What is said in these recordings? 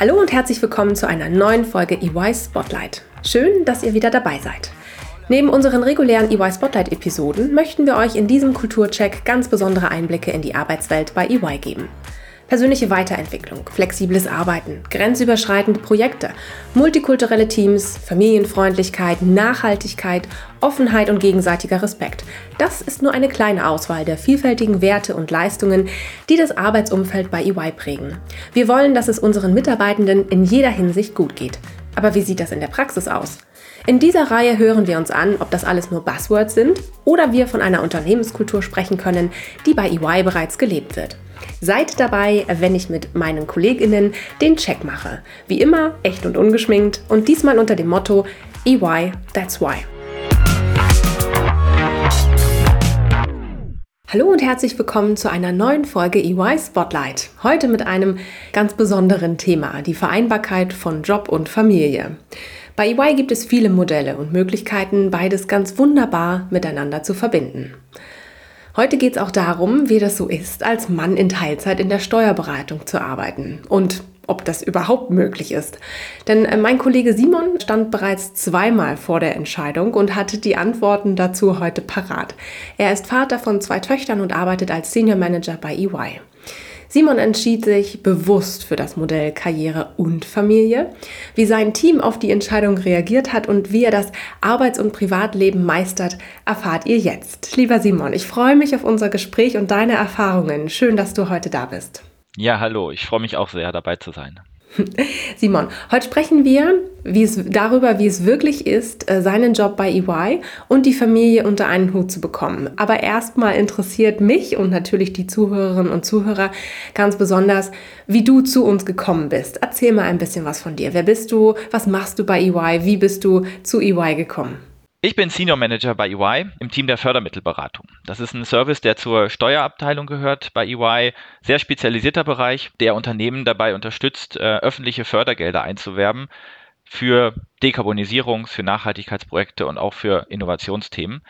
Hallo und herzlich willkommen zu einer neuen Folge EY Spotlight. Schön, dass ihr wieder dabei seid. Neben unseren regulären EY Spotlight-Episoden möchten wir euch in diesem Kulturcheck ganz besondere Einblicke in die Arbeitswelt bei EY geben. Persönliche Weiterentwicklung, flexibles Arbeiten, grenzüberschreitende Projekte, multikulturelle Teams, Familienfreundlichkeit, Nachhaltigkeit, Offenheit und gegenseitiger Respekt. Das ist nur eine kleine Auswahl der vielfältigen Werte und Leistungen, die das Arbeitsumfeld bei EY prägen. Wir wollen, dass es unseren Mitarbeitenden in jeder Hinsicht gut geht. Aber wie sieht das in der Praxis aus? In dieser Reihe hören wir uns an, ob das alles nur Buzzwords sind oder wir von einer Unternehmenskultur sprechen können, die bei EY bereits gelebt wird. Seid dabei, wenn ich mit meinen KollegInnen den Check mache. Wie immer, echt und ungeschminkt und diesmal unter dem Motto EY, that's why. Hallo und herzlich willkommen zu einer neuen Folge EY Spotlight. Heute mit einem ganz besonderen Thema, die Vereinbarkeit von Job und Familie. Bei EY gibt es viele Modelle und Möglichkeiten, beides ganz wunderbar miteinander zu verbinden. Heute geht es auch darum, wie das so ist, als Mann in Teilzeit in der Steuerberatung zu arbeiten und ob das überhaupt möglich ist. Denn äh, mein Kollege Simon stand bereits zweimal vor der Entscheidung und hatte die Antworten dazu heute parat. Er ist Vater von zwei Töchtern und arbeitet als Senior Manager bei EY. Simon entschied sich bewusst für das Modell Karriere und Familie. Wie sein Team auf die Entscheidung reagiert hat und wie er das Arbeits- und Privatleben meistert, erfahrt ihr jetzt. Lieber Simon, ich freue mich auf unser Gespräch und deine Erfahrungen. Schön, dass du heute da bist. Ja, hallo, ich freue mich auch sehr, dabei zu sein. Simon, heute sprechen wir wie es, darüber, wie es wirklich ist, äh, seinen Job bei EY und die Familie unter einen Hut zu bekommen. Aber erstmal interessiert mich und natürlich die Zuhörerinnen und Zuhörer ganz besonders, wie du zu uns gekommen bist. Erzähl mal ein bisschen was von dir. Wer bist du? Was machst du bei EY? Wie bist du zu EY gekommen? Ich bin Senior Manager bei EY im Team der Fördermittelberatung. Das ist ein Service, der zur Steuerabteilung gehört bei EY. Sehr spezialisierter Bereich, der Unternehmen dabei unterstützt, äh, öffentliche Fördergelder einzuwerben für Dekarbonisierungs-, für Nachhaltigkeitsprojekte und auch für Innovationsthemen.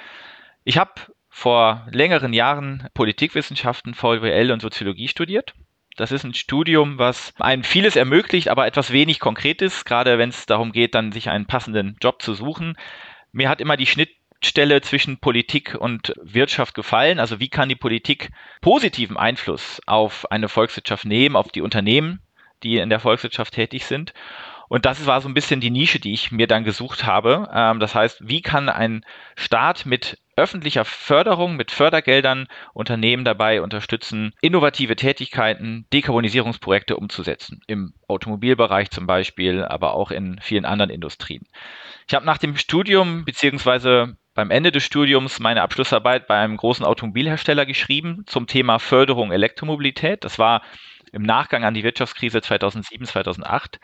Ich habe vor längeren Jahren Politikwissenschaften, VWL und Soziologie studiert. Das ist ein Studium, was einem vieles ermöglicht, aber etwas wenig konkret ist, gerade wenn es darum geht, dann sich einen passenden Job zu suchen mir hat immer die Schnittstelle zwischen Politik und Wirtschaft gefallen. Also wie kann die Politik positiven Einfluss auf eine Volkswirtschaft nehmen, auf die Unternehmen, die in der Volkswirtschaft tätig sind. Und das war so ein bisschen die Nische, die ich mir dann gesucht habe. Ähm, das heißt, wie kann ein Staat mit öffentlicher Förderung, mit Fördergeldern Unternehmen dabei unterstützen, innovative Tätigkeiten, Dekarbonisierungsprojekte umzusetzen. Im Automobilbereich zum Beispiel, aber auch in vielen anderen Industrien. Ich habe nach dem Studium beziehungsweise beim Ende des Studiums meine Abschlussarbeit bei einem großen Automobilhersteller geschrieben zum Thema Förderung Elektromobilität. Das war im Nachgang an die Wirtschaftskrise 2007, 2008.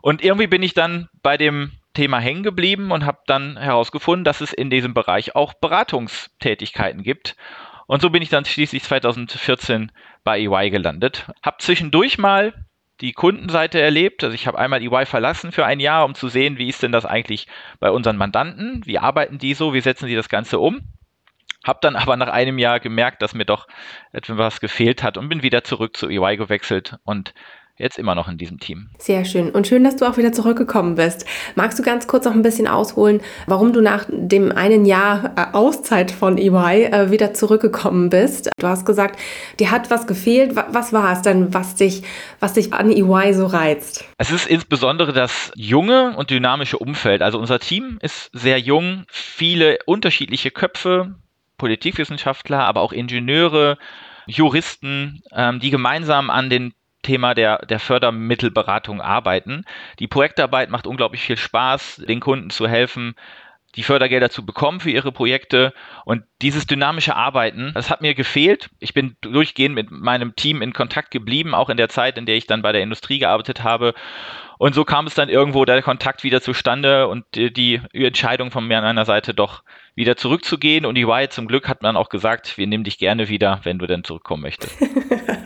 Und irgendwie bin ich dann bei dem Thema hängen geblieben und habe dann herausgefunden, dass es in diesem Bereich auch Beratungstätigkeiten gibt. Und so bin ich dann schließlich 2014 bei EY gelandet. Habe zwischendurch mal die Kundenseite erlebt. Also ich habe einmal EY verlassen für ein Jahr, um zu sehen, wie ist denn das eigentlich bei unseren Mandanten? Wie arbeiten die so? Wie setzen sie das Ganze um? Hab dann aber nach einem Jahr gemerkt, dass mir doch etwas gefehlt hat und bin wieder zurück zu EY gewechselt und jetzt immer noch in diesem Team. Sehr schön. Und schön, dass du auch wieder zurückgekommen bist. Magst du ganz kurz noch ein bisschen ausholen, warum du nach dem einen Jahr äh, Auszeit von EY äh, wieder zurückgekommen bist? Du hast gesagt, dir hat was gefehlt. Was war es denn, was dich, was dich an EY so reizt? Es ist insbesondere das junge und dynamische Umfeld. Also unser Team ist sehr jung, viele unterschiedliche Köpfe, Politikwissenschaftler, aber auch Ingenieure, Juristen, ähm, die gemeinsam an den Thema der, der Fördermittelberatung arbeiten. Die Projektarbeit macht unglaublich viel Spaß, den Kunden zu helfen, die Fördergelder zu bekommen für ihre Projekte. Und dieses dynamische Arbeiten, das hat mir gefehlt. Ich bin durchgehend mit meinem Team in Kontakt geblieben, auch in der Zeit, in der ich dann bei der Industrie gearbeitet habe. Und so kam es dann irgendwo der Kontakt wieder zustande und die, Entscheidung von mir an einer Seite doch wieder zurückzugehen. Und die Y zum Glück hat man auch gesagt, wir nehmen dich gerne wieder, wenn du denn zurückkommen möchtest.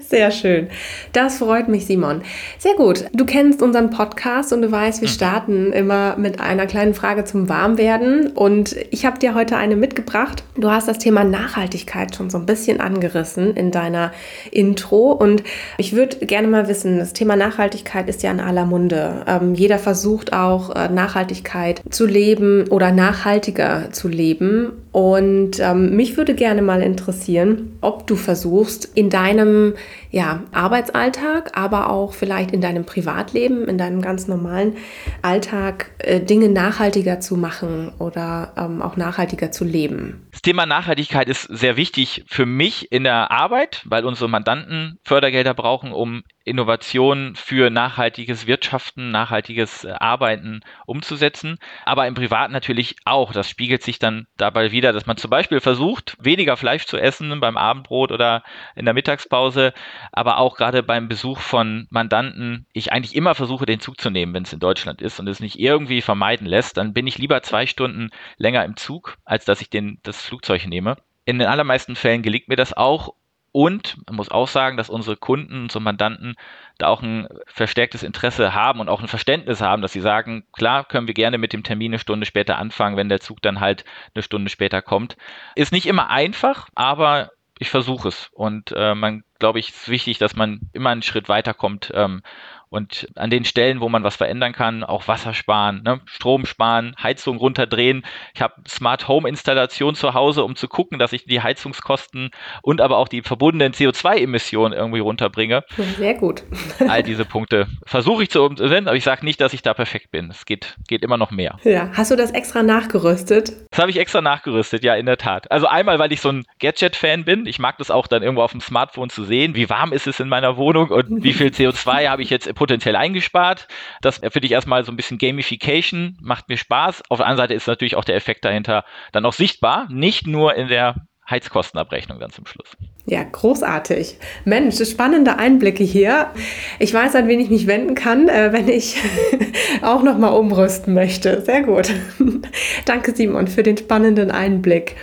Sehr schön. Das freut mich, Simon. Sehr gut. Du kennst unseren Podcast und du weißt, wir hm. starten immer mit einer kleinen Frage zum Warmwerden. Und ich habe dir heute eine mitgebracht. Du hast das Thema Nachhaltigkeit schon so ein bisschen angerissen in deiner Intro. Und ich würde gerne mal wissen, das Thema Nachhaltigkeit ist ja in aller Munde. Ähm, jeder versucht auch, äh, Nachhaltigkeit zu leben oder nachhaltiger zu leben. Und ähm, mich würde gerne mal interessieren, ob du versuchst, in deinem ja, Arbeitsalltag, aber auch vielleicht in deinem Privatleben, in deinem ganz normalen Alltag äh, Dinge nachhaltiger zu machen oder ähm, auch nachhaltiger zu leben. Das Thema Nachhaltigkeit ist sehr wichtig für mich in der Arbeit, weil unsere Mandanten Fördergelder brauchen, um Innovationen für nachhaltiges Wirtschaften, nachhaltiges äh, Arbeiten umzusetzen. Aber im Privat natürlich auch. Das spiegelt sich dann dabei wieder, dass man zum Beispiel versucht, weniger Fleisch zu essen beim Abendbrot oder in der Mittagspause, aber auch gerade beim Besuch von Mandanten, ich eigentlich immer versuche, den Zug zu nehmen, wenn es in Deutschland ist und es nicht irgendwie vermeiden lässt, dann bin ich lieber zwei Stunden länger im Zug, als dass ich den, das Flugzeug nehme. In den allermeisten Fällen gelingt mir das auch und man muss auch sagen, dass unsere Kunden, unsere Mandanten da auch ein verstärktes Interesse haben und auch ein Verständnis haben, dass sie sagen, klar, können wir gerne mit dem Termin eine Stunde später anfangen, wenn der Zug dann halt eine Stunde später kommt. Ist nicht immer einfach, aber ich versuche es. Und äh, man, glaube ich, ist wichtig, dass man immer einen Schritt weiterkommt ähm, und an den Stellen, wo man was verändern kann, auch Wasser sparen, ne? Strom sparen, Heizung runterdrehen. Ich habe Smart Home Installation zu Hause, um zu gucken, dass ich die Heizungskosten und aber auch die verbundenen CO2-Emissionen irgendwie runterbringe. Sehr gut. All diese Punkte versuche ich zu umsetzen, aber ich sage nicht, dass ich da perfekt bin. Es geht, geht immer noch mehr. Ja, hast du das extra nachgerüstet? Das habe ich extra nachgerüstet, ja, in der Tat. Also einmal, weil ich so ein Gadget-Fan bin. Ich mag das auch dann irgendwo auf dem Smartphone zu sehen, wie warm ist es in meiner Wohnung und wie viel CO2 habe ich jetzt potenziell eingespart. Das finde ich erstmal so ein bisschen Gamification, macht mir Spaß. Auf der anderen Seite ist natürlich auch der Effekt dahinter dann auch sichtbar, nicht nur in der Heizkostenabrechnung dann zum Schluss. Ja, großartig. Mensch, spannende Einblicke hier. Ich weiß, an wen ich mich wenden kann, äh, wenn ich auch nochmal umrüsten möchte. Sehr gut. Danke, Simon, für den spannenden Einblick.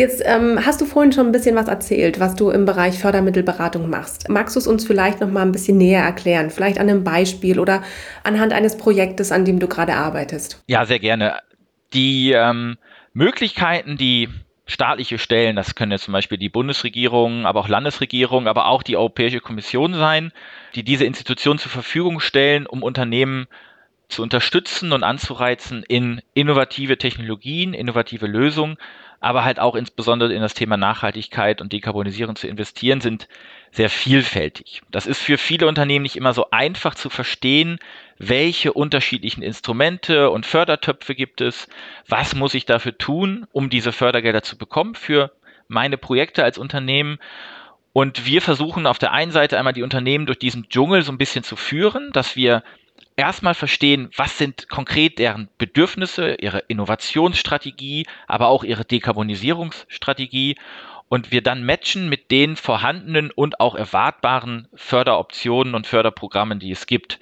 Jetzt ähm, hast du vorhin schon ein bisschen was erzählt, was du im Bereich Fördermittelberatung machst. Magst du es uns vielleicht noch mal ein bisschen näher erklären? Vielleicht an einem Beispiel oder anhand eines Projektes, an dem du gerade arbeitest? Ja, sehr gerne. Die ähm, Möglichkeiten, die staatliche Stellen, das können jetzt zum Beispiel die Bundesregierung, aber auch Landesregierung, aber auch die Europäische Kommission sein, die diese Institutionen zur Verfügung stellen, um Unternehmen zu unterstützen und anzureizen, in innovative Technologien, innovative Lösungen aber halt auch insbesondere in das Thema Nachhaltigkeit und Dekarbonisierung zu investieren, sind sehr vielfältig. Das ist für viele Unternehmen nicht immer so einfach zu verstehen, welche unterschiedlichen Instrumente und Fördertöpfe gibt es, was muss ich dafür tun, um diese Fördergelder zu bekommen für meine Projekte als Unternehmen. Und wir versuchen auf der einen Seite einmal die Unternehmen durch diesen Dschungel so ein bisschen zu führen, dass wir erstmal verstehen, was sind konkret deren Bedürfnisse, ihre Innovationsstrategie, aber auch ihre Dekarbonisierungsstrategie und wir dann matchen mit den vorhandenen und auch erwartbaren Förderoptionen und Förderprogrammen, die es gibt.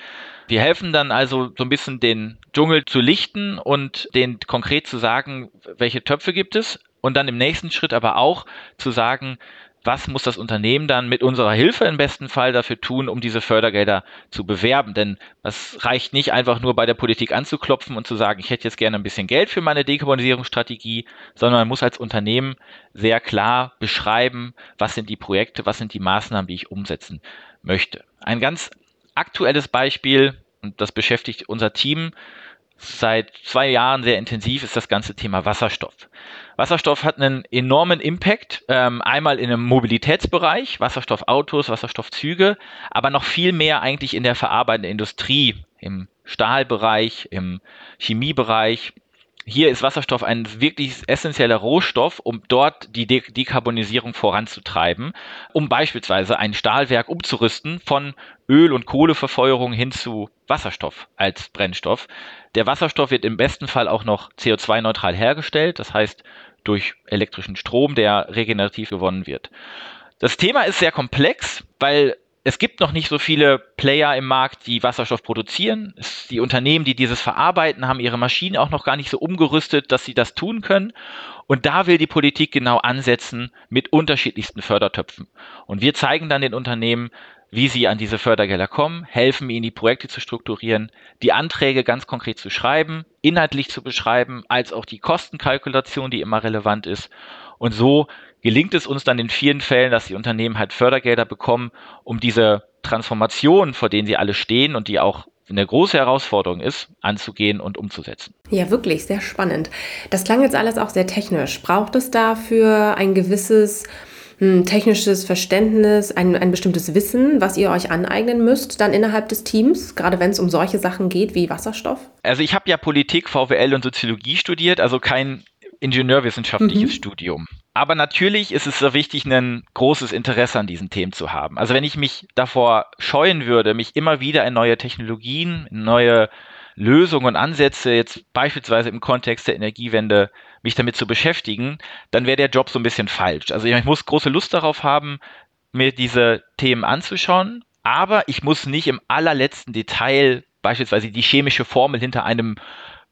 Wir helfen dann also so ein bisschen den Dschungel zu lichten und den konkret zu sagen, welche Töpfe gibt es und dann im nächsten Schritt aber auch zu sagen, was muss das Unternehmen dann mit unserer Hilfe im besten Fall dafür tun, um diese Fördergelder zu bewerben? Denn es reicht nicht einfach nur bei der Politik anzuklopfen und zu sagen, ich hätte jetzt gerne ein bisschen Geld für meine Dekarbonisierungsstrategie, sondern man muss als Unternehmen sehr klar beschreiben, was sind die Projekte, was sind die Maßnahmen, die ich umsetzen möchte. Ein ganz aktuelles Beispiel, und das beschäftigt unser Team, seit zwei Jahren sehr intensiv ist das ganze Thema Wasserstoff. Wasserstoff hat einen enormen Impact, ähm, einmal in einem Mobilitätsbereich, Wasserstoffautos, Wasserstoffzüge, aber noch viel mehr eigentlich in der verarbeitenden Industrie, im Stahlbereich, im Chemiebereich. Hier ist Wasserstoff ein wirklich essentieller Rohstoff, um dort die De Dekarbonisierung voranzutreiben, um beispielsweise ein Stahlwerk umzurüsten von Öl- und Kohleverfeuerung hin zu Wasserstoff als Brennstoff. Der Wasserstoff wird im besten Fall auch noch CO2-neutral hergestellt, das heißt durch elektrischen Strom, der regenerativ gewonnen wird. Das Thema ist sehr komplex, weil es gibt noch nicht so viele Player im Markt, die Wasserstoff produzieren. die Unternehmen, die dieses verarbeiten, haben ihre Maschinen auch noch gar nicht so umgerüstet, dass sie das tun können. Und da will die Politik genau ansetzen mit unterschiedlichsten Fördertöpfen. Und wir zeigen dann den Unternehmen, wie sie an diese Fördergelder kommen, helfen ihnen, die Projekte zu strukturieren, die Anträge ganz konkret zu schreiben, inhaltlich zu beschreiben, als auch die Kostenkalkulation, die immer relevant ist. Und so gelingt es uns dann in vielen Fällen, dass die Unternehmen halt Fördergelder bekommen, um diese Transformation, vor denen sie alle stehen und die auch eine große Herausforderung ist, anzugehen und umzusetzen. Ja, wirklich, sehr spannend. Das klang jetzt alles auch sehr technisch. Braucht es dafür ein gewisses hm, technisches Verständnis, ein, ein bestimmtes Wissen, was ihr euch aneignen müsst, dann innerhalb des Teams, gerade wenn es um solche Sachen geht wie Wasserstoff? Also ich habe ja Politik, VWL und Soziologie studiert, also kein ingenieurwissenschaftliches mhm. Studium. Aber natürlich ist es so wichtig, ein großes Interesse an diesen Themen zu haben. Also wenn ich mich davor scheuen würde, mich immer wieder in neue Technologien, in neue Lösungen und Ansätze, jetzt beispielsweise im Kontext der Energiewende, mich damit zu beschäftigen, dann wäre der Job so ein bisschen falsch. Also ich muss große Lust darauf haben, mir diese Themen anzuschauen, aber ich muss nicht im allerletzten Detail beispielsweise die chemische Formel hinter einem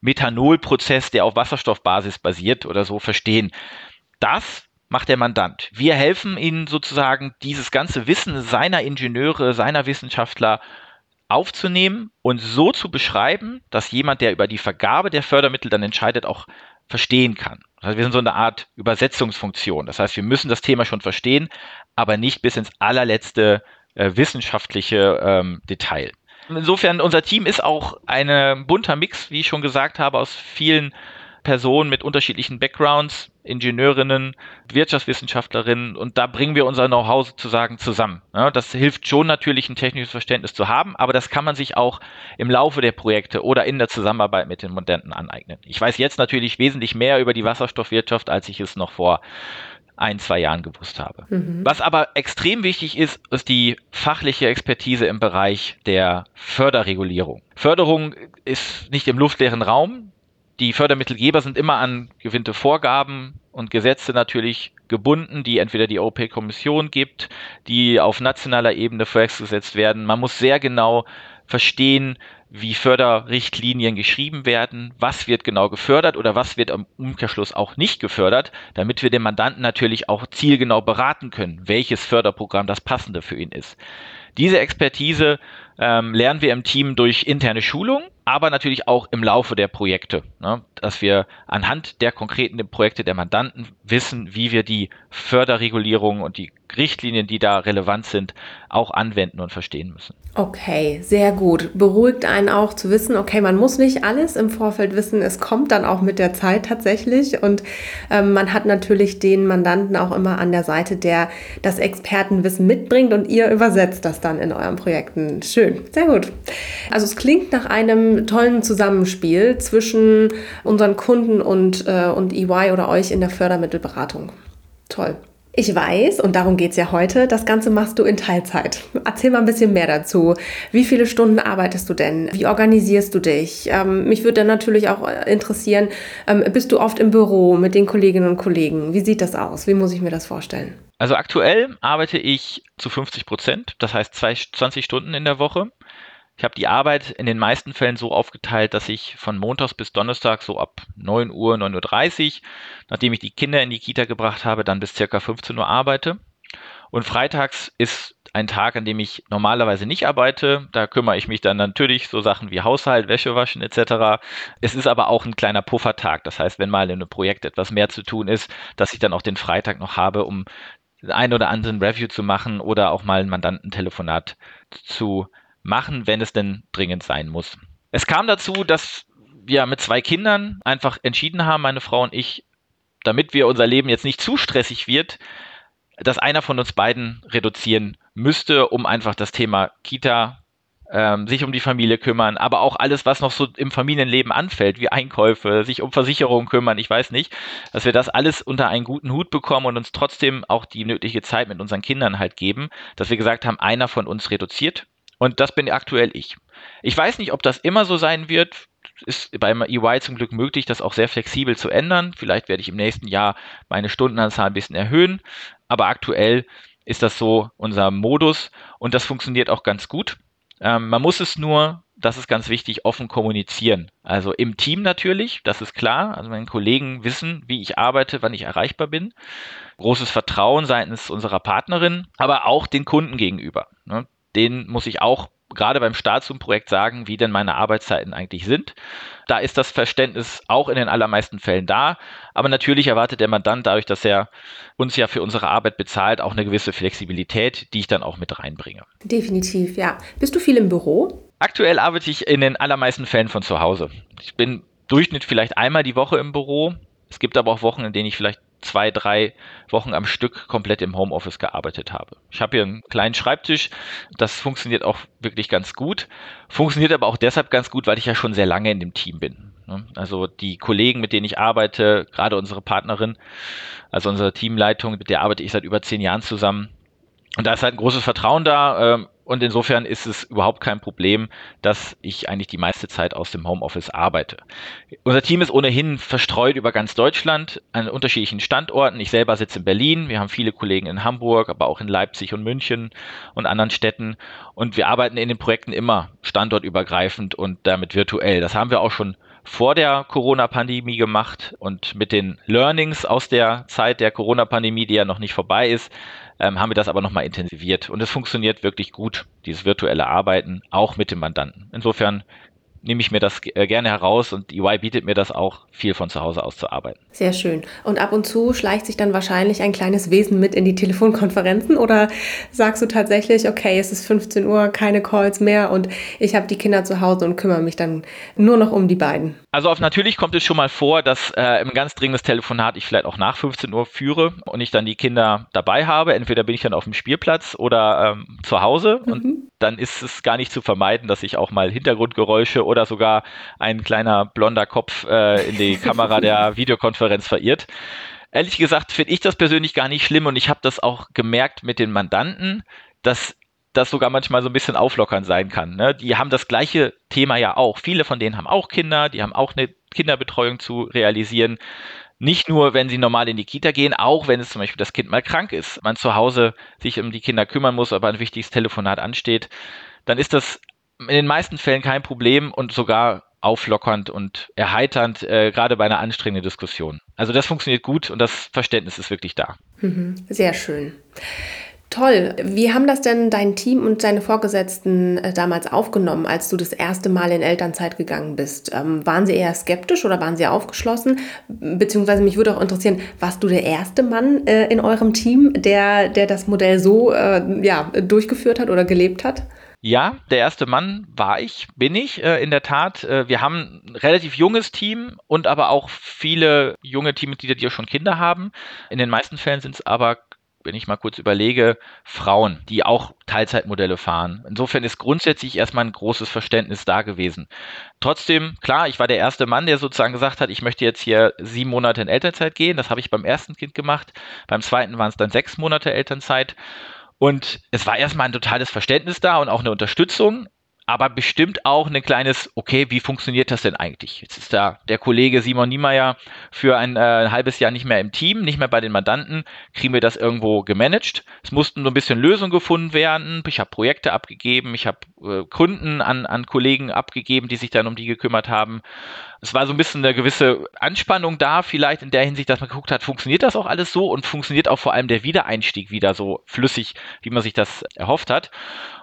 Methanolprozess, der auf Wasserstoffbasis basiert oder so, verstehen. Das macht der Mandant. Wir helfen Ihnen sozusagen, dieses ganze Wissen seiner Ingenieure, seiner Wissenschaftler aufzunehmen und so zu beschreiben, dass jemand, der über die Vergabe der Fördermittel dann entscheidet, auch verstehen kann. Also wir sind so eine Art Übersetzungsfunktion. Das heißt, wir müssen das Thema schon verstehen, aber nicht bis ins allerletzte äh, wissenschaftliche ähm, Detail. Insofern, unser Team ist auch ein bunter Mix, wie ich schon gesagt habe, aus vielen Personen mit unterschiedlichen Backgrounds, Ingenieurinnen, Wirtschaftswissenschaftlerinnen und da bringen wir unser Know-how sozusagen zusammen. Ja, das hilft schon natürlich, ein technisches Verständnis zu haben, aber das kann man sich auch im Laufe der Projekte oder in der Zusammenarbeit mit den Modenten aneignen. Ich weiß jetzt natürlich wesentlich mehr über die Wasserstoffwirtschaft, als ich es noch vor ein, zwei Jahren gewusst habe. Mhm. Was aber extrem wichtig ist, ist die fachliche Expertise im Bereich der Förderregulierung. Förderung ist nicht im luftleeren Raum. Die Fördermittelgeber sind immer an gewinnte Vorgaben und Gesetze natürlich gebunden, die entweder die Europäische Kommission gibt, die auf nationaler Ebene festgesetzt werden. Man muss sehr genau verstehen, wie Förderrichtlinien geschrieben werden, was wird genau gefördert oder was wird im Umkehrschluss auch nicht gefördert, damit wir den Mandanten natürlich auch zielgenau beraten können, welches Förderprogramm das passende für ihn ist. Diese Expertise ähm, lernen wir im Team durch interne Schulung, aber natürlich auch im Laufe der Projekte, ne, dass wir anhand der konkreten Projekte der Mandanten wissen, wie wir die Förderregulierung und die Richtlinien, die da relevant sind, auch anwenden und verstehen müssen. Okay, sehr gut. Beruhigt einen auch zu wissen, okay, man muss nicht alles im Vorfeld wissen, es kommt dann auch mit der Zeit tatsächlich und ähm, man hat natürlich den Mandanten auch immer an der Seite, der das Expertenwissen mitbringt und ihr übersetzt das dann in euren Projekten. Schön, sehr gut. Also es klingt nach einem tollen Zusammenspiel zwischen unseren Kunden und, äh, und EY oder euch in der Fördermittelberatung. Toll. Ich weiß, und darum geht es ja heute, das Ganze machst du in Teilzeit. Erzähl mal ein bisschen mehr dazu. Wie viele Stunden arbeitest du denn? Wie organisierst du dich? Ähm, mich würde dann natürlich auch interessieren, ähm, bist du oft im Büro mit den Kolleginnen und Kollegen? Wie sieht das aus? Wie muss ich mir das vorstellen? Also aktuell arbeite ich zu 50 Prozent, das heißt 20 Stunden in der Woche. Ich habe die Arbeit in den meisten Fällen so aufgeteilt, dass ich von Montags bis Donnerstag so ab 9 Uhr, 9.30 Uhr, nachdem ich die Kinder in die Kita gebracht habe, dann bis circa 15 Uhr arbeite. Und freitags ist ein Tag, an dem ich normalerweise nicht arbeite. Da kümmere ich mich dann natürlich so Sachen wie Haushalt, Wäsche waschen etc. Es ist aber auch ein kleiner Puffertag. Das heißt, wenn mal in einem Projekt etwas mehr zu tun ist, dass ich dann auch den Freitag noch habe, um ein oder anderen Review zu machen oder auch mal ein Mandantentelefonat zu machen, wenn es denn dringend sein muss. Es kam dazu, dass wir mit zwei Kindern einfach entschieden haben, meine Frau und ich, damit wir unser Leben jetzt nicht zu stressig wird, dass einer von uns beiden reduzieren müsste, um einfach das Thema Kita, ähm, sich um die Familie kümmern, aber auch alles, was noch so im Familienleben anfällt, wie Einkäufe, sich um Versicherungen kümmern, ich weiß nicht, dass wir das alles unter einen guten Hut bekommen und uns trotzdem auch die nötige Zeit mit unseren Kindern halt geben, dass wir gesagt haben, einer von uns reduziert und das bin aktuell ich. Ich weiß nicht, ob das immer so sein wird. Ist beim EY zum Glück möglich, das auch sehr flexibel zu ändern. Vielleicht werde ich im nächsten Jahr meine Stundenanzahl ein bisschen erhöhen. Aber aktuell ist das so unser Modus und das funktioniert auch ganz gut. Ähm, man muss es nur das ist ganz wichtig, offen kommunizieren. Also im Team natürlich, das ist klar. Also meine Kollegen wissen, wie ich arbeite, wann ich erreichbar bin. Großes Vertrauen seitens unserer Partnerin, aber auch den Kunden gegenüber. Ne? Den muss ich auch gerade beim Start zum Projekt sagen, wie denn meine Arbeitszeiten eigentlich sind. Da ist das Verständnis auch in den allermeisten Fällen da. Aber natürlich erwartet der Mandant dadurch, dass er uns ja für unsere Arbeit bezahlt, auch eine gewisse Flexibilität, die ich dann auch mit reinbringe. Definitiv, ja. Bist du viel im Büro? Aktuell arbeite ich in den allermeisten Fällen von zu Hause. Ich bin Durchschnitt vielleicht einmal die Woche im Büro. Es gibt aber auch Wochen, in denen ich vielleicht zwei, drei Wochen am Stück komplett im Homeoffice gearbeitet habe. Ich habe hier einen kleinen Schreibtisch, das funktioniert auch wirklich ganz gut. Funktioniert aber auch deshalb ganz gut, weil ich ja schon sehr lange in dem Team bin. Ne? Also die Kollegen, mit denen ich arbeite, gerade unsere Partnerin, also unsere Teamleitung, mit der arbeite ich seit über zehn Jahren zusammen. Und da ist halt ein großes Vertrauen da. Und insofern ist es überhaupt kein Problem, dass ich eigentlich die meiste Zeit aus dem Homeoffice arbeite. Unser Team ist ohnehin verstreut über ganz Deutschland an unterschiedlichen Standorten. Ich selber sitze in Berlin. Wir haben viele Kollegen in Hamburg, aber auch in Leipzig und München und anderen Städten. Und wir arbeiten in den Projekten immer standortübergreifend und damit virtuell. Das haben wir auch schon vor der Corona-Pandemie gemacht und mit den Learnings aus der Zeit der Corona-Pandemie, die ja noch nicht vorbei ist, ähm, haben wir das aber nochmal intensiviert. Und es funktioniert wirklich gut, dieses virtuelle Arbeiten, auch mit dem Mandanten. Insofern nehme ich mir das äh, gerne heraus und EY bietet mir das auch, viel von zu Hause aus zu arbeiten. Sehr schön. Und ab und zu schleicht sich dann wahrscheinlich ein kleines Wesen mit in die Telefonkonferenzen oder sagst du tatsächlich, okay, es ist 15 Uhr, keine Calls mehr und ich habe die Kinder zu Hause und kümmere mich dann nur noch um die beiden? Also auf natürlich kommt es schon mal vor, dass äh, im ganz dringendes Telefonat ich vielleicht auch nach 15 Uhr führe und ich dann die Kinder dabei habe. Entweder bin ich dann auf dem Spielplatz oder ähm, zu Hause mhm. und dann ist es gar nicht zu vermeiden, dass ich auch mal Hintergrundgeräusche oder sogar ein kleiner blonder Kopf äh, in die Kamera der Videokonferenz verirrt. Ehrlich gesagt finde ich das persönlich gar nicht schlimm und ich habe das auch gemerkt mit den Mandanten, dass das sogar manchmal so ein bisschen auflockern sein kann. Ne? Die haben das gleiche Thema ja auch. Viele von denen haben auch Kinder, die haben auch eine Kinderbetreuung zu realisieren. Nicht nur, wenn sie normal in die Kita gehen, auch wenn es zum Beispiel das Kind mal krank ist, man zu Hause sich um die Kinder kümmern muss, aber ein wichtiges Telefonat ansteht, dann ist das in den meisten Fällen kein Problem und sogar auflockernd und erheiternd, äh, gerade bei einer anstrengenden Diskussion. Also das funktioniert gut und das Verständnis ist wirklich da. Mhm, sehr schön. Toll. Wie haben das denn dein Team und deine Vorgesetzten äh, damals aufgenommen, als du das erste Mal in Elternzeit gegangen bist? Ähm, waren sie eher skeptisch oder waren sie aufgeschlossen? Beziehungsweise mich würde auch interessieren, warst du der erste Mann äh, in eurem Team, der, der das Modell so äh, ja, durchgeführt hat oder gelebt hat? Ja, der erste Mann war ich, bin ich äh, in der Tat. Äh, wir haben ein relativ junges Team und aber auch viele junge Teammitglieder, die ja schon Kinder haben. In den meisten Fällen sind es aber wenn ich mal kurz überlege, Frauen, die auch Teilzeitmodelle fahren. Insofern ist grundsätzlich erstmal ein großes Verständnis da gewesen. Trotzdem, klar, ich war der erste Mann, der sozusagen gesagt hat, ich möchte jetzt hier sieben Monate in Elternzeit gehen. Das habe ich beim ersten Kind gemacht. Beim zweiten waren es dann sechs Monate Elternzeit. Und es war erstmal ein totales Verständnis da und auch eine Unterstützung aber bestimmt auch ein kleines, okay, wie funktioniert das denn eigentlich? Jetzt ist da der Kollege Simon Niemeyer für ein äh, halbes Jahr nicht mehr im Team, nicht mehr bei den Mandanten. Kriegen wir das irgendwo gemanagt? Es mussten so ein bisschen Lösungen gefunden werden. Ich habe Projekte abgegeben, ich habe äh, Kunden an, an Kollegen abgegeben, die sich dann um die gekümmert haben. Es war so ein bisschen eine gewisse Anspannung da, vielleicht in der Hinsicht, dass man geguckt hat, funktioniert das auch alles so und funktioniert auch vor allem der Wiedereinstieg wieder so flüssig, wie man sich das erhofft hat.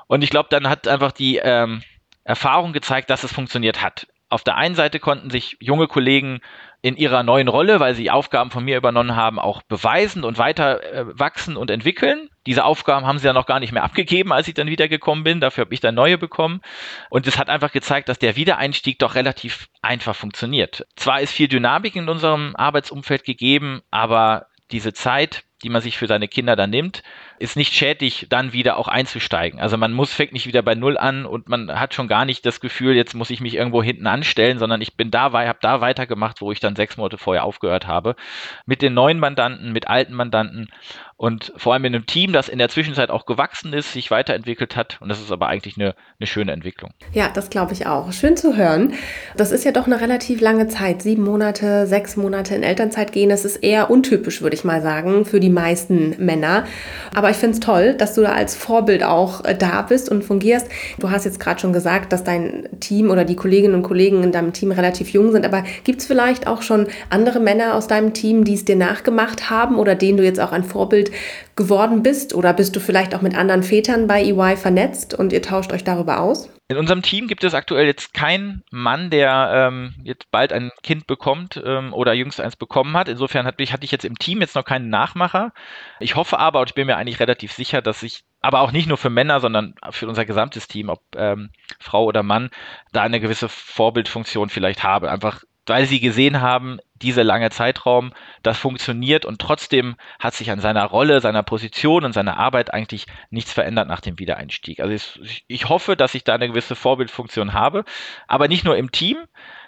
Und ich glaube, dann hat einfach die ähm, Erfahrung gezeigt, dass es funktioniert hat. Auf der einen Seite konnten sich junge Kollegen in ihrer neuen Rolle, weil sie Aufgaben von mir übernommen haben, auch beweisen und weiter äh, wachsen und entwickeln. Diese Aufgaben haben sie ja noch gar nicht mehr abgegeben, als ich dann wiedergekommen bin. Dafür habe ich dann neue bekommen. Und es hat einfach gezeigt, dass der Wiedereinstieg doch relativ einfach funktioniert. Zwar ist viel Dynamik in unserem Arbeitsumfeld gegeben, aber diese Zeit, die man sich für seine Kinder dann nimmt, ist nicht schädlich, dann wieder auch einzusteigen. Also man muss fängt nicht wieder bei Null an und man hat schon gar nicht das Gefühl, jetzt muss ich mich irgendwo hinten anstellen, sondern ich bin da, habe da weitergemacht, wo ich dann sechs Monate vorher aufgehört habe. Mit den neuen Mandanten, mit alten Mandanten und vor allem in einem Team, das in der Zwischenzeit auch gewachsen ist, sich weiterentwickelt hat. Und das ist aber eigentlich eine, eine schöne Entwicklung. Ja, das glaube ich auch. Schön zu hören. Das ist ja doch eine relativ lange Zeit. Sieben Monate, sechs Monate in Elternzeit gehen, das ist eher untypisch, würde ich mal sagen, für die meisten Männer. Aber ich finde es toll, dass du da als Vorbild auch äh, da bist und fungierst. Du hast jetzt gerade schon gesagt, dass dein Team oder die Kolleginnen und Kollegen in deinem Team relativ jung sind. Aber gibt es vielleicht auch schon andere Männer aus deinem Team, die es dir nachgemacht haben oder denen du jetzt auch ein Vorbild geworden bist? Oder bist du vielleicht auch mit anderen Vätern bei EY vernetzt und ihr tauscht euch darüber aus? In unserem Team gibt es aktuell jetzt keinen Mann, der ähm, jetzt bald ein Kind bekommt ähm, oder jüngst eins bekommen hat. Insofern hatte ich, hatte ich jetzt im Team jetzt noch keinen Nachmacher. Ich hoffe aber, und ich bin mir eigentlich relativ sicher, dass ich aber auch nicht nur für Männer, sondern für unser gesamtes Team, ob ähm, Frau oder Mann, da eine gewisse Vorbildfunktion vielleicht habe. Einfach weil sie gesehen haben, dieser lange Zeitraum, das funktioniert und trotzdem hat sich an seiner Rolle, seiner Position und seiner Arbeit eigentlich nichts verändert nach dem Wiedereinstieg. Also ich, ich hoffe, dass ich da eine gewisse Vorbildfunktion habe, aber nicht nur im Team.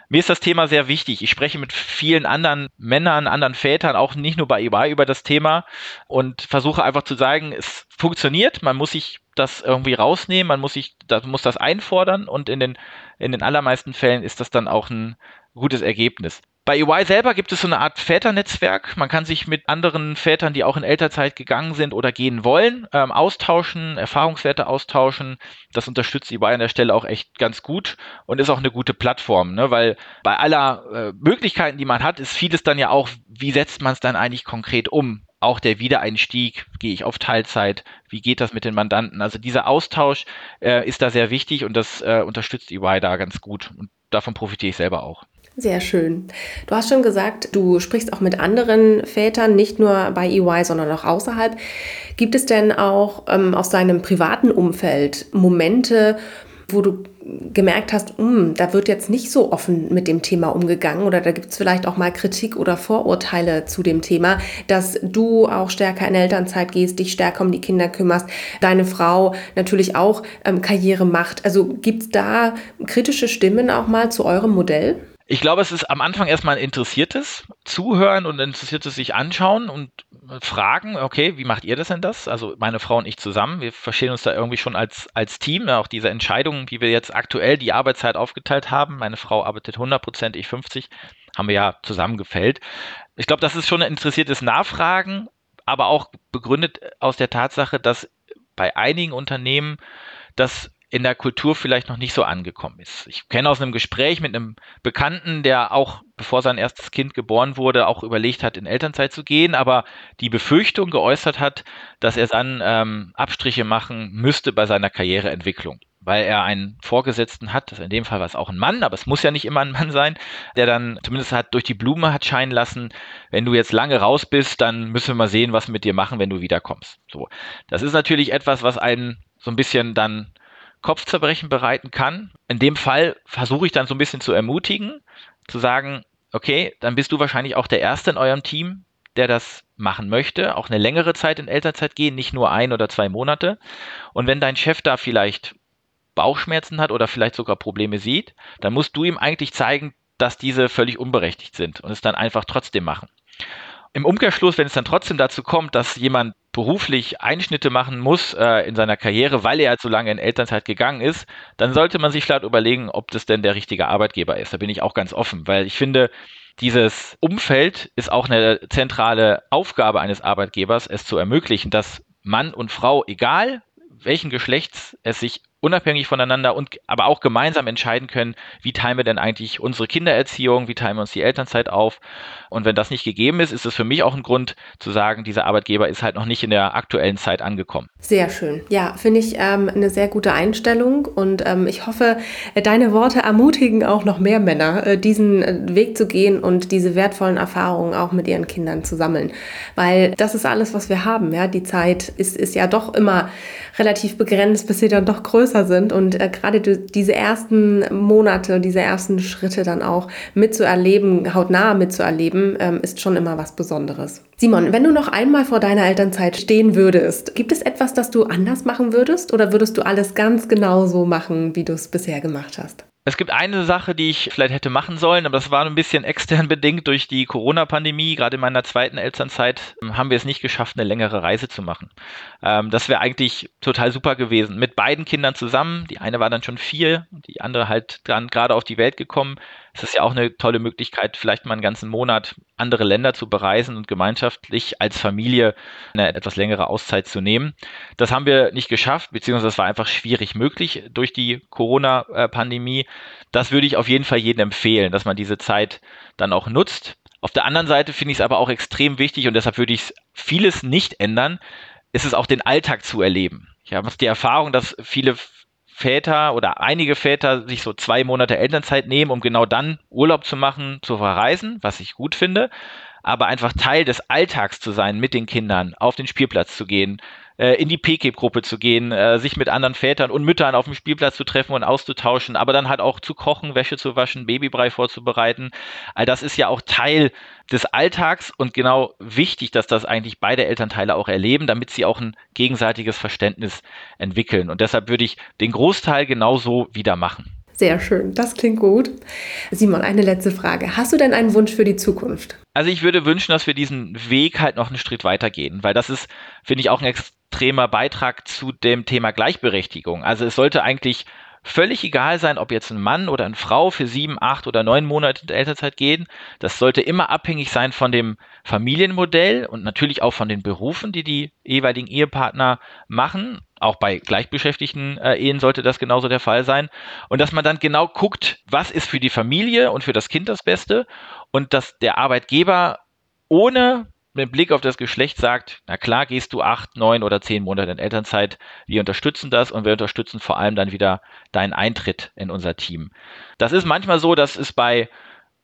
Mir ist das Thema sehr wichtig. Ich spreche mit vielen anderen Männern, anderen Vätern, auch nicht nur bei EY über das Thema und versuche einfach zu sagen, es funktioniert. Man muss sich das irgendwie rausnehmen, man muss sich, das muss das einfordern und in den, in den allermeisten Fällen ist das dann auch ein, gutes Ergebnis. Bei EY selber gibt es so eine Art Väternetzwerk. Man kann sich mit anderen Vätern, die auch in Elternzeit gegangen sind oder gehen wollen, ähm, austauschen, Erfahrungswerte austauschen. Das unterstützt EY an der Stelle auch echt ganz gut und ist auch eine gute Plattform, ne? weil bei aller äh, Möglichkeiten, die man hat, ist vieles dann ja auch, wie setzt man es dann eigentlich konkret um? Auch der Wiedereinstieg, gehe ich auf Teilzeit, wie geht das mit den Mandanten? Also dieser Austausch äh, ist da sehr wichtig und das äh, unterstützt EY da ganz gut und davon profitiere ich selber auch. Sehr schön. Du hast schon gesagt, du sprichst auch mit anderen Vätern, nicht nur bei EY, sondern auch außerhalb. Gibt es denn auch ähm, aus deinem privaten Umfeld Momente, wo du gemerkt hast, mm, da wird jetzt nicht so offen mit dem Thema umgegangen oder da gibt es vielleicht auch mal Kritik oder Vorurteile zu dem Thema, dass du auch stärker in Elternzeit gehst, dich stärker um die Kinder kümmerst, deine Frau natürlich auch ähm, Karriere macht. Also gibt es da kritische Stimmen auch mal zu eurem Modell? Ich glaube, es ist am Anfang erstmal ein interessiertes Zuhören und ein interessiertes sich anschauen und fragen, okay, wie macht ihr das denn das? Also meine Frau und ich zusammen, wir verstehen uns da irgendwie schon als, als Team. Auch diese Entscheidung, wie wir jetzt aktuell die Arbeitszeit aufgeteilt haben, meine Frau arbeitet 100 Prozent, ich 50, haben wir ja zusammen gefällt. Ich glaube, das ist schon ein interessiertes Nachfragen, aber auch begründet aus der Tatsache, dass bei einigen Unternehmen das in der Kultur vielleicht noch nicht so angekommen ist. Ich kenne aus einem Gespräch mit einem Bekannten, der auch, bevor sein erstes Kind geboren wurde, auch überlegt hat, in Elternzeit zu gehen, aber die Befürchtung geäußert hat, dass er dann ähm, Abstriche machen müsste bei seiner Karriereentwicklung weil er einen Vorgesetzten hat, das in dem Fall war es auch ein Mann, aber es muss ja nicht immer ein Mann sein, der dann zumindest hat durch die Blume hat scheinen lassen, wenn du jetzt lange raus bist, dann müssen wir mal sehen, was wir mit dir machen, wenn du wiederkommst. So. Das ist natürlich etwas, was einen so ein bisschen dann Kopfzerbrechen bereiten kann. In dem Fall versuche ich dann so ein bisschen zu ermutigen, zu sagen, okay, dann bist du wahrscheinlich auch der Erste in eurem Team, der das machen möchte, auch eine längere Zeit in Elternzeit gehen, nicht nur ein oder zwei Monate. Und wenn dein Chef da vielleicht Bauchschmerzen hat oder vielleicht sogar Probleme sieht, dann musst du ihm eigentlich zeigen, dass diese völlig unberechtigt sind und es dann einfach trotzdem machen. Im Umkehrschluss, wenn es dann trotzdem dazu kommt, dass jemand beruflich Einschnitte machen muss äh, in seiner Karriere, weil er halt so lange in Elternzeit gegangen ist, dann sollte man sich vielleicht überlegen, ob das denn der richtige Arbeitgeber ist. Da bin ich auch ganz offen, weil ich finde, dieses Umfeld ist auch eine zentrale Aufgabe eines Arbeitgebers, es zu ermöglichen, dass Mann und Frau, egal welchen Geschlechts es sich unabhängig voneinander und aber auch gemeinsam entscheiden können, wie teilen wir denn eigentlich unsere Kindererziehung, wie teilen wir uns die Elternzeit auf. Und wenn das nicht gegeben ist, ist es für mich auch ein Grund zu sagen, dieser Arbeitgeber ist halt noch nicht in der aktuellen Zeit angekommen. Sehr schön. Ja, finde ich ähm, eine sehr gute Einstellung und ähm, ich hoffe, deine Worte ermutigen auch noch mehr Männer, äh, diesen äh, Weg zu gehen und diese wertvollen Erfahrungen auch mit ihren Kindern zu sammeln. Weil das ist alles, was wir haben. Ja? Die Zeit ist, ist ja doch immer relativ begrenzt, bis sie dann doch größer größer sind und äh, gerade diese ersten Monate, diese ersten Schritte dann auch mitzuerleben, hautnah mitzuerleben, ähm, ist schon immer was Besonderes. Simon, wenn du noch einmal vor deiner Elternzeit stehen würdest, gibt es etwas, das du anders machen würdest oder würdest du alles ganz genau so machen, wie du es bisher gemacht hast? Es gibt eine Sache, die ich vielleicht hätte machen sollen, aber das war ein bisschen extern bedingt durch die Corona-Pandemie. Gerade in meiner zweiten Elternzeit ähm, haben wir es nicht geschafft, eine längere Reise zu machen. Ähm, das wäre eigentlich total super gewesen. Mit beiden Kindern zusammen. Die eine war dann schon vier, die andere halt dann gerade auf die Welt gekommen. Es ist ja auch eine tolle Möglichkeit, vielleicht mal einen ganzen Monat andere Länder zu bereisen und gemeinschaftlich als Familie eine etwas längere Auszeit zu nehmen. Das haben wir nicht geschafft, beziehungsweise es war einfach schwierig möglich durch die Corona-Pandemie. Das würde ich auf jeden Fall jedem empfehlen, dass man diese Zeit dann auch nutzt. Auf der anderen Seite finde ich es aber auch extrem wichtig und deshalb würde ich vieles nicht ändern, ist es auch den Alltag zu erleben. Ich habe die Erfahrung, dass viele Väter oder einige Väter sich so zwei Monate Elternzeit nehmen, um genau dann Urlaub zu machen, zu verreisen, was ich gut finde, aber einfach Teil des Alltags zu sein mit den Kindern, auf den Spielplatz zu gehen, äh, in die PKIP-Gruppe zu gehen, äh, sich mit anderen Vätern und Müttern auf dem Spielplatz zu treffen und auszutauschen, aber dann halt auch zu kochen, Wäsche zu waschen, Babybrei vorzubereiten. All das ist ja auch Teil des Alltags und genau wichtig, dass das eigentlich beide Elternteile auch erleben, damit sie auch ein gegenseitiges Verständnis entwickeln. Und deshalb würde ich den Großteil genauso wieder machen. Sehr schön, das klingt gut. Simon, eine letzte Frage. Hast du denn einen Wunsch für die Zukunft? Also ich würde wünschen, dass wir diesen Weg halt noch einen Schritt weitergehen, weil das ist, finde ich, auch ein extremer Beitrag zu dem Thema Gleichberechtigung. Also es sollte eigentlich völlig egal sein, ob jetzt ein Mann oder eine Frau für sieben, acht oder neun Monate in Elternzeit gehen. Das sollte immer abhängig sein von dem Familienmodell und natürlich auch von den Berufen, die die jeweiligen Ehepartner machen. Auch bei gleichbeschäftigten äh, Ehen sollte das genauso der Fall sein. Und dass man dann genau guckt, was ist für die Familie und für das Kind das Beste und dass der Arbeitgeber ohne mit Blick auf das Geschlecht sagt, na klar, gehst du acht, neun oder zehn Monate in Elternzeit. Wir unterstützen das und wir unterstützen vor allem dann wieder deinen Eintritt in unser Team. Das ist manchmal so, dass es bei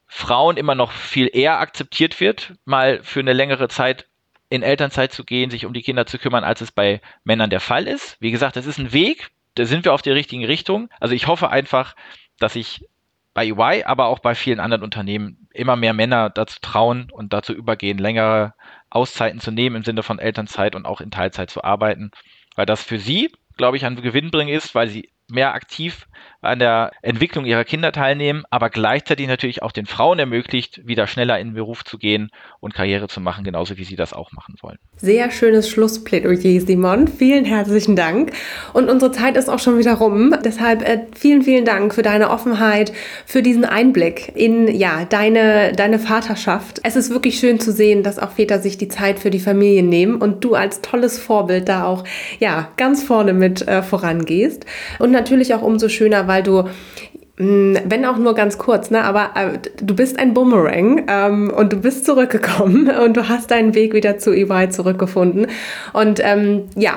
Frauen immer noch viel eher akzeptiert wird, mal für eine längere Zeit in Elternzeit zu gehen, sich um die Kinder zu kümmern, als es bei Männern der Fall ist. Wie gesagt, das ist ein Weg, da sind wir auf der richtigen Richtung. Also ich hoffe einfach, dass ich bei EY, aber auch bei vielen anderen Unternehmen immer mehr Männer dazu trauen und dazu übergehen, längere Auszeiten zu nehmen im Sinne von Elternzeit und auch in Teilzeit zu arbeiten, weil das für sie, glaube ich, ein Gewinnbring ist, weil sie mehr aktiv an der Entwicklung ihrer Kinder teilnehmen, aber gleichzeitig natürlich auch den Frauen ermöglicht, wieder schneller in den Beruf zu gehen und Karriere zu machen, genauso wie sie das auch machen wollen. Sehr schönes Schlussplädoyer, Simon. Vielen herzlichen Dank. Und unsere Zeit ist auch schon wieder rum. Deshalb äh, vielen, vielen Dank für deine Offenheit, für diesen Einblick in ja, deine, deine Vaterschaft. Es ist wirklich schön zu sehen, dass auch Väter sich die Zeit für die Familie nehmen und du als tolles Vorbild da auch ja, ganz vorne mit äh, vorangehst. Und natürlich auch umso schöner, weil du mm, wenn auch nur ganz kurz, ne? aber äh, du bist ein Boomerang ähm, und du bist zurückgekommen und du hast deinen Weg wieder zu EY zurückgefunden. Und ähm, ja,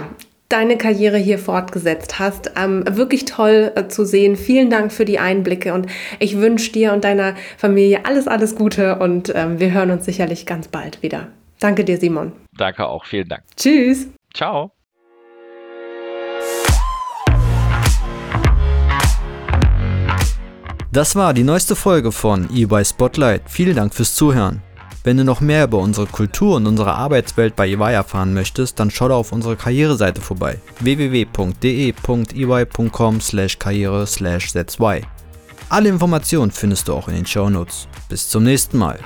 deine Karriere hier fortgesetzt hast. Ähm, wirklich toll äh, zu sehen. Vielen Dank für die Einblicke und ich wünsche dir und deiner Familie alles, alles Gute und ähm, wir hören uns sicherlich ganz bald wieder. Danke dir, Simon. Danke auch. Vielen Dank. Tschüss. Ciao. Das war die neueste Folge von EY Spotlight. Vielen Dank fürs Zuhören. Wenn du noch mehr über unsere Kultur und unsere Arbeitswelt bei EY erfahren möchtest, dann schau da auf unsere Karriereseite vorbei. www.de.ey.com/karriere/zy. Alle Informationen findest du auch in den Show Notes. Bis zum nächsten Mal.